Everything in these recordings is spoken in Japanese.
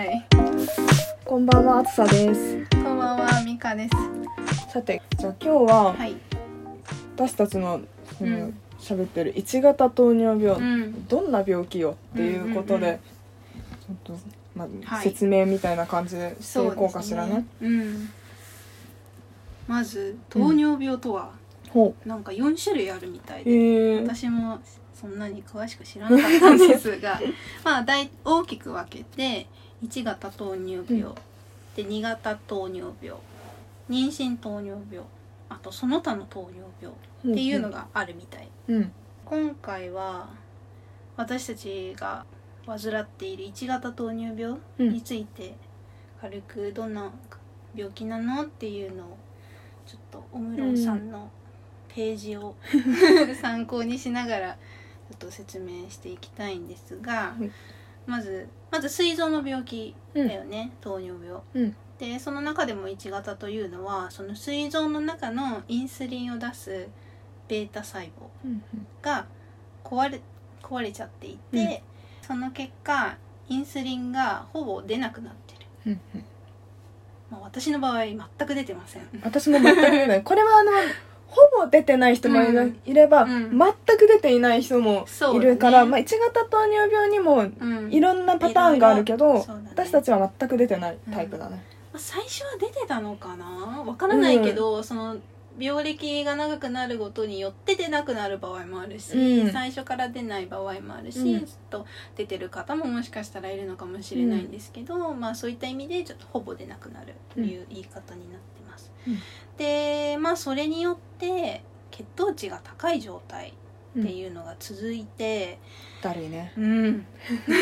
はい。こんばんは、あつさです。こんばんは、みかです。さて、じゃあ今日ははい。私たちのそのうん喋ってる1型糖尿病、うん。どんな病気よっていうことうんうんうんで、ちょっとまあ、はい説明みたいな感じでしていそうこうかしらね。うん。まず、糖尿病とは、ほなんか4種類あるみたいうで、へえ私もそんなに詳しく知らなかったんですが、まあ、大大きく分けて、1型糖尿病、うん。で2型糖尿病、妊娠糖尿病、あとその他の糖尿病っていうのがあるみたい。うん。今回は私たちが患っている1型糖尿病うん。について軽くどんな病気なのっていうのをちょっとオムロンさんのページを 参考にしながらちょっと説明していきたいんですが、はいまずまず膵臓の病気だよね、糖尿病。うん。でその中でも1型というのはその膵臓の中のインスリンを出すベータ細胞うんが壊れ壊れちゃっていて、その結果インスリンがほぼ出なくなってる、うんうん。まあ、私の場合全く出てません。私も全く出ない。これはあの ほぼ出てない人もい,、れば、うん。全く出ていない人もいるから、まあ、1型糖尿病にもうん。いろんなパターンがあるけど、うだね。私たちは全く出てないタイプだね。まあ最初は出てたのかな？わからないけど、その病歴が長くなるごとによって出なくなる場合もあるし、うん。最初から出ない場合もあるし、うん。ずっと出てる方ももしかしたらいるのかもしれないんですけど、まあそういった意味でちょっとほぼ出なくなるという言い方になって。うん。でまあそれによって血糖値が高い状態っていうのが続いて、だるいね。うん、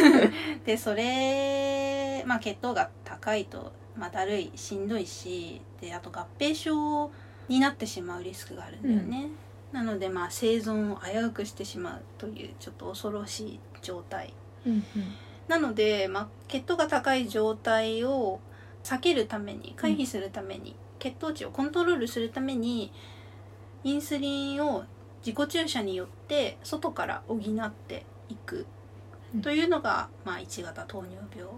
でそれ、まあ、血糖が高いと、まあ、だるいしんどいしであと合併症になってしまうリスクがあるんだよね、なのでまあ生存を危うくしてしまうというちょっと恐ろしい状態。うん。なので、まあ、血糖が高い状態を避けるために回避するために、血糖値をコントロールするためにインスリンを自己注射によって外から補っていく。うん。というのが、まあ、1型糖尿病。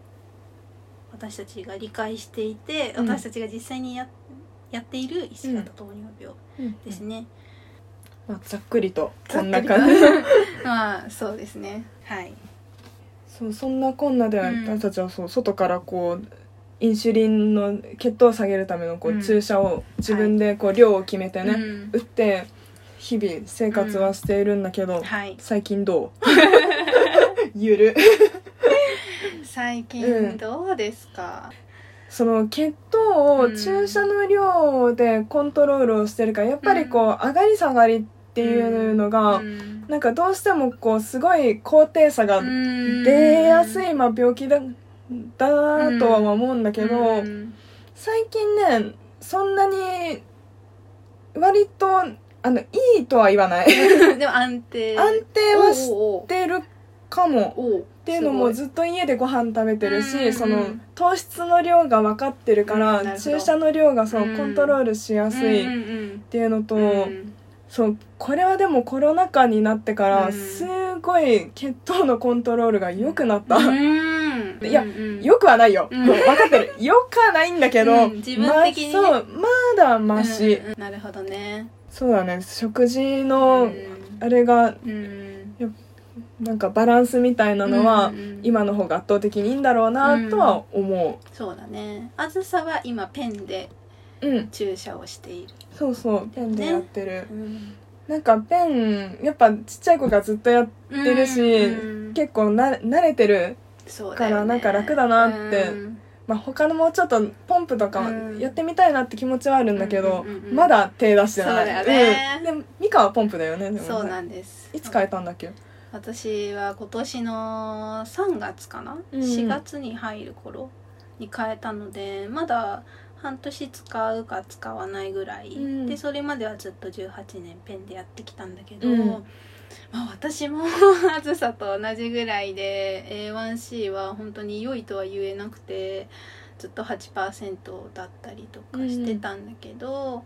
私たちが理解していてうん。私たちが実際にややっている1型糖尿病うん。ですね、まあ、ざっくりとこんな感じ。まあそうですね。はい。そうそんなこんなでうん。私たちはそう外からこうインシュリンの血糖を下げるためのこう注射を自分でこう量を決めてね、うん。打って日々生活はしているんだけど、はい。最近どう？ゆる。最うん。近どうですか、その血糖をうん注射の量でコントロールをしてるからやっぱりこう上がり下がりっていうのが、うん。なんかどうしてもこうすごい高低差がうん。出やすい、まあ、病気だだとは思うんだけど、うん。最近ねそんなに割とあのいいとは言わない。でも安定。安定はしてるかも。っていうのもすずっと家でご飯食べてるうんしその糖質の量が分かってるからほど。注射の量がそううん。コントロールしやすごいいっうんうん。ていうのとうん。うんそうこれはでもコロナ禍になってからうん。すごい血糖のコントロールが良くなったうんいやうん。うんよくはないよ。うん。分かってる。よくはないんだけどうん自分的にね。まあそうまだマシ。うんうんなるほどね。そうだね。食事のうん。あれがうん。なんかバランスみたいなのはうんうんうん。今の方が圧倒的にいいんだろうなとは思そうだね。あずさは今ペンでううん。注射をしている。そうそうペンでやってる、うん。なんかペンやっぱちっちゃい子がずっとやってるし、うん。結構な慣れてるそうだよね。からなんか楽だなって。うん。まあ他のもうちょっとポンプとかうん。やってみたいなって気持ちはあるんだけど、うんうんうんまだ手出してない。そうだよね。うん、でもミカはポンプだよねでもね。そうなんです。いつ変えたんだっけ？私は今年の3月かな、うん4月に入る頃に変えたのでまだ半年使うか使わないぐらい、うん。でそれまではずっと18年ペンでやってきたんだけど、うんまあ、私も あずさと同じぐらいで A1C は本当に良いとは言えなくてずっと8%だったりとかしてたんだけど、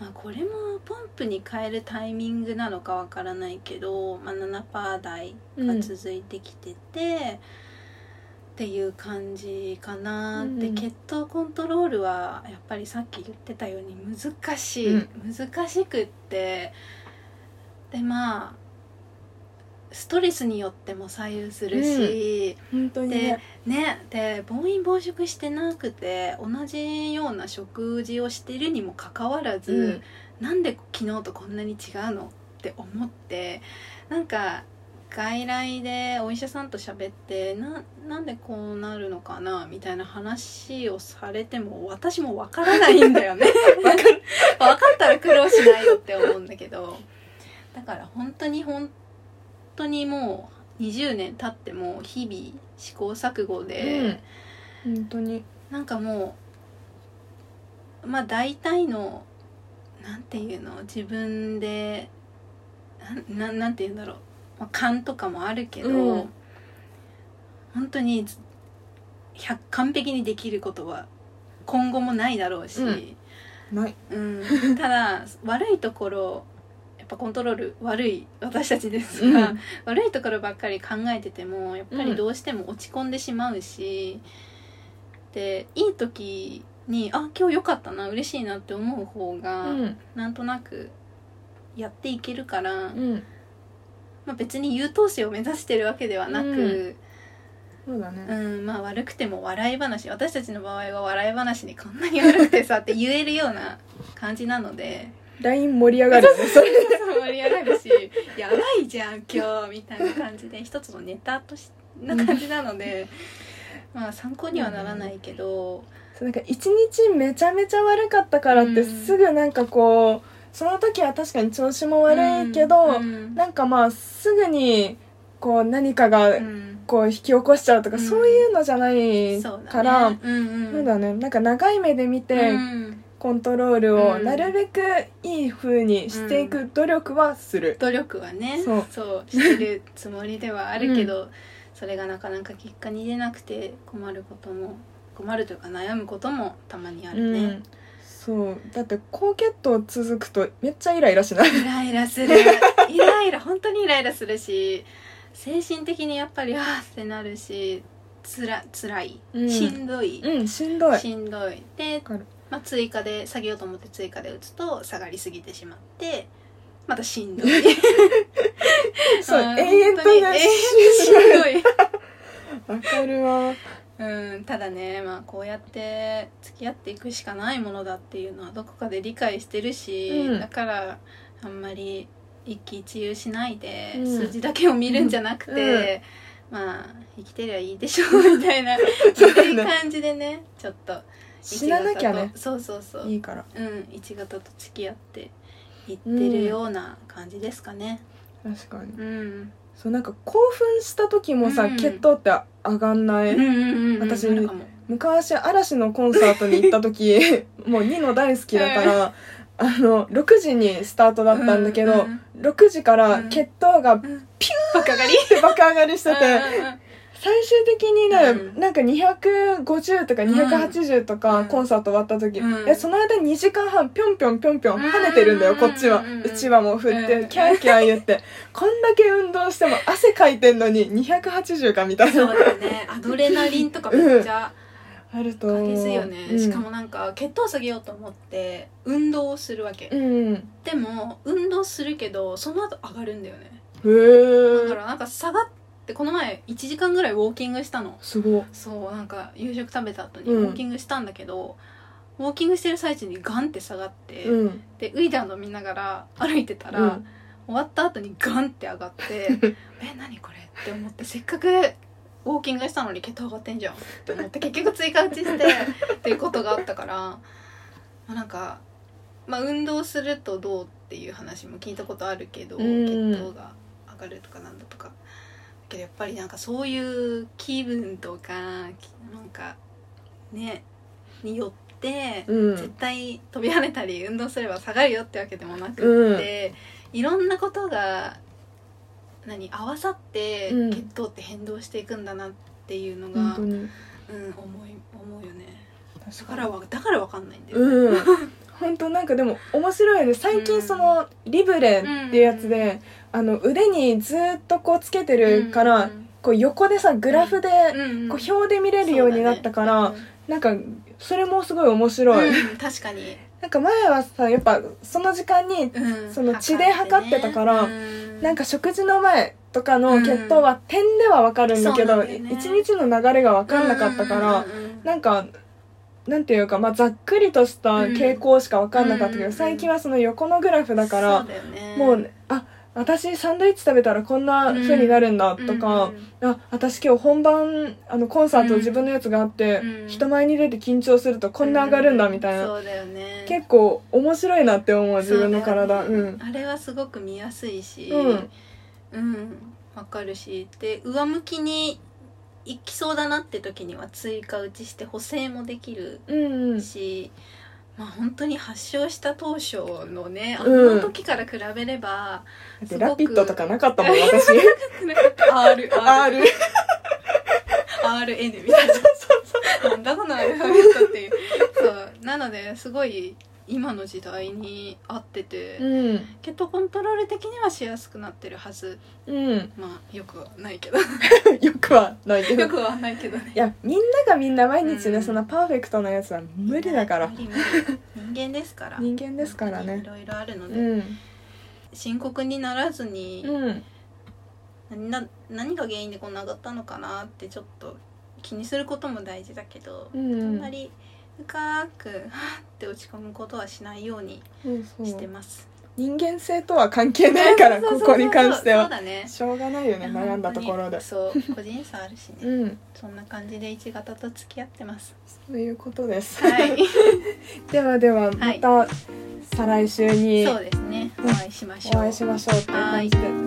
まあ、これもポンプに変えるタイミングなのかわからないけど、まあ、7%台が続いてきてて、っていう感じかな、うんで血糖コントロールはやっぱりさっき言ってたように難しい、うん。難しくって。でまあストレスによっても左右するし、本当にでねねで暴飲暴食してなくて同じような食事をしてるにもかかわらず、うん。なんで昨日とこんなに違うのって思ってなんか外来でお医者さんと喋ってななんでこうなるのかなみたいな話をされても私もわからないんだよね。分かったら苦労しないよって思うんだけど。だから本当に本当にもう20年経っても日々試行錯誤で、本当に。なんかもうまあ大体のなんていうの自分でなんなんていうんだろう、まあ、勘とかもあるけど、うん。本当にず100完璧にできることは今後もないだろうし、うん。ない。うん。ただ悪いところぱコントロール悪い私たちですが、うん。悪いところばっかり考えててもやっぱりどうしても落ち込んでしまうし、でいい時にあ今日良かったな嬉しいなって思う方が、うん。なんとなくやっていけるから、うん。まあ、別に優等生を目指してるわけではなく、そうだね。うんまあ、悪くても笑い話私たちの場合は笑い話にこんなに悪くてさって言えるような感じなので。LINE 盛り上がる。よね盛り上がるし「やばいじゃん今日」みたいな感じで一つのネタとしな感じなのでまあ参考にはならないけど、そうなんか一日めちゃめちゃ悪かったからってうん。すぐなんかこうその時は確かに調子も悪いけど、うんなんかまあすぐにこう何かがうん。こう引き起こしちゃうとか、うん。そういうのじゃないそうだね。から、うんうん。そうだね。なんか長い目で見て、うんコントロールをうん。なるべくいい風にしていく努力はする、努力はねそう。してるつもりではあるけど、それがなかなか結果に出なくて困ることも困るというか悩むこともたまにあるね、そう。だって高血糖続くとめっちゃイライラしない？イライラする。イライラ本当にイライラするし精神的にやっぱりあーってなるしつらつらい、うん。しんどい、うんしんどい。しんどい。でまあ、追加で下げようと思って追加で打つと下がりすぎてしまってまたしんどい。そう永遠としんどいわかるわ。うん、ただね、まあ、こうやって付き合っていくしかないものだっていうのはどこかで理解してるし、うん。だからあんまり一喜一憂しないで、うん。数字だけを見るんじゃなくて、まあ生きてりゃいいでしょうみたいな そういう感じでねちょっと死ななきゃね。そうそうそう。いいから。うん一型と付き合っていってるような感じですかね。確かに。うん、そうなんか興奮した時もさ、うん。血糖って上がんない、うんうんうんうん私昔嵐のコンサートに行った時 もうニノ大好きだから、あの6時にスタートだったんだけど、うんうん6時から血糖がピュー爆上がりしてて、うんうんうん最終的にね、うん。なんか250とか280とかうん。コンサート終わった時、うん。えその間2時間半ぴょんぴょんぴょんぴょん跳ねてるんだよ、うん。こっちは、うちわも振って、うん。キャーキャー言って。こんだけ運動しても汗かいてんのに280かみたいそうなだよね。アドレナリンとかめっちゃあるとか思う。ですよね、うん。しかもなんか血糖下げようと思って運動をするわけ、うん。でも運動するけどその後上がるんだよね。へえだからなんか下がってこの前1時間ぐらいウォーキングしたの。すごいそうなんか夕食食べた後にうん。ウォーキングしたんだけど、ウォーキングしてる最中にガンって下がって、うん。でウイダー飲みながら 歩いてたら、うん。終わった後にガンって上がって え何これって思ってせっかくウォーキングしたのに血糖上がってんじゃんって思って結局追加打ちして っていうことがあったから、まあ、なんか、まあ、運動するとどうっていう話も聞いたことあるけど、うん。血糖が上がるとかなんだとか。だけどやっぱりなんかそういう気分とかきなんかねによって、うん。絶対飛び跳ねたり運動すれば下がるよってわけでもなくって、いろんなことが何合わさってうん。血糖って変動していくんだなっていうのが、本当に。うん、思い思うよね。だ確からわだからわかんないんだよ、うん 本当なんかでも面白いね。最近そのリブレっていうやつで、あの腕にずっとこうつけてるから、こう横でさグラフでうん。こう表で見れるようになったから、なんかそれもすごい面白い、確かに、なんか前はさやっぱその時間にうん。その血で測ってたからうん。なんか食事の前とかの血糖は点では分かるんだけど、そうなんだよね。一日の流れが分かんなかったから、うなんかなんていうか、まあ、ざっくりとした傾向しか分かんなかったけど、うん最近はその横のグラフだから、そうもうねあ私サンドイッチ食べたらこんな風になるんだとか、うんあ私今日本番あのコンサート自分のやつがあって、うん。人前に出て緊張するとこんな上がるんだみたいな、そうだよね。結構面白いなって思う自分の体。よね。うん。あれはすごく見やすいしうん。うんわかるし。で上向きにいきそうだなって時には追加打ちして補正もできるうんうん。し、まあ本当に発症した当初のねあうん。の時から比べれば、だってラピッドとかなかったもん 私。R R RN みたいな。なんだこのアルファベットっていう。そう。なのですごい今の時代に合ってて、うん。血糖コントロール的にはしやすくなってるはず。うん。まあよくはないけど。よくはないけど。よくはないけどね。いやみんながみんな毎日ね、うん。そんなパーフェクトなやつは無理だから。無理無理人間ですから。人間ですからね。いろいろあるので、うん。深刻にならずに、うん。何な何が原因でこんな上がったのかなってちょっと気にすることも大事だけど、うん。あんまり深くはぁって落ち込むことはしないようにそうそうしてます。人間性とは関係ないからそうそうそうここに関してそうは。しょうがないよね悩んだところでそう個人差あるしね。うんそんな感じで一型と付き合ってます。そういうことです、はい。ではではまた再来週にそうですね。お会いしましょう。お会いしましょうっていう感じで、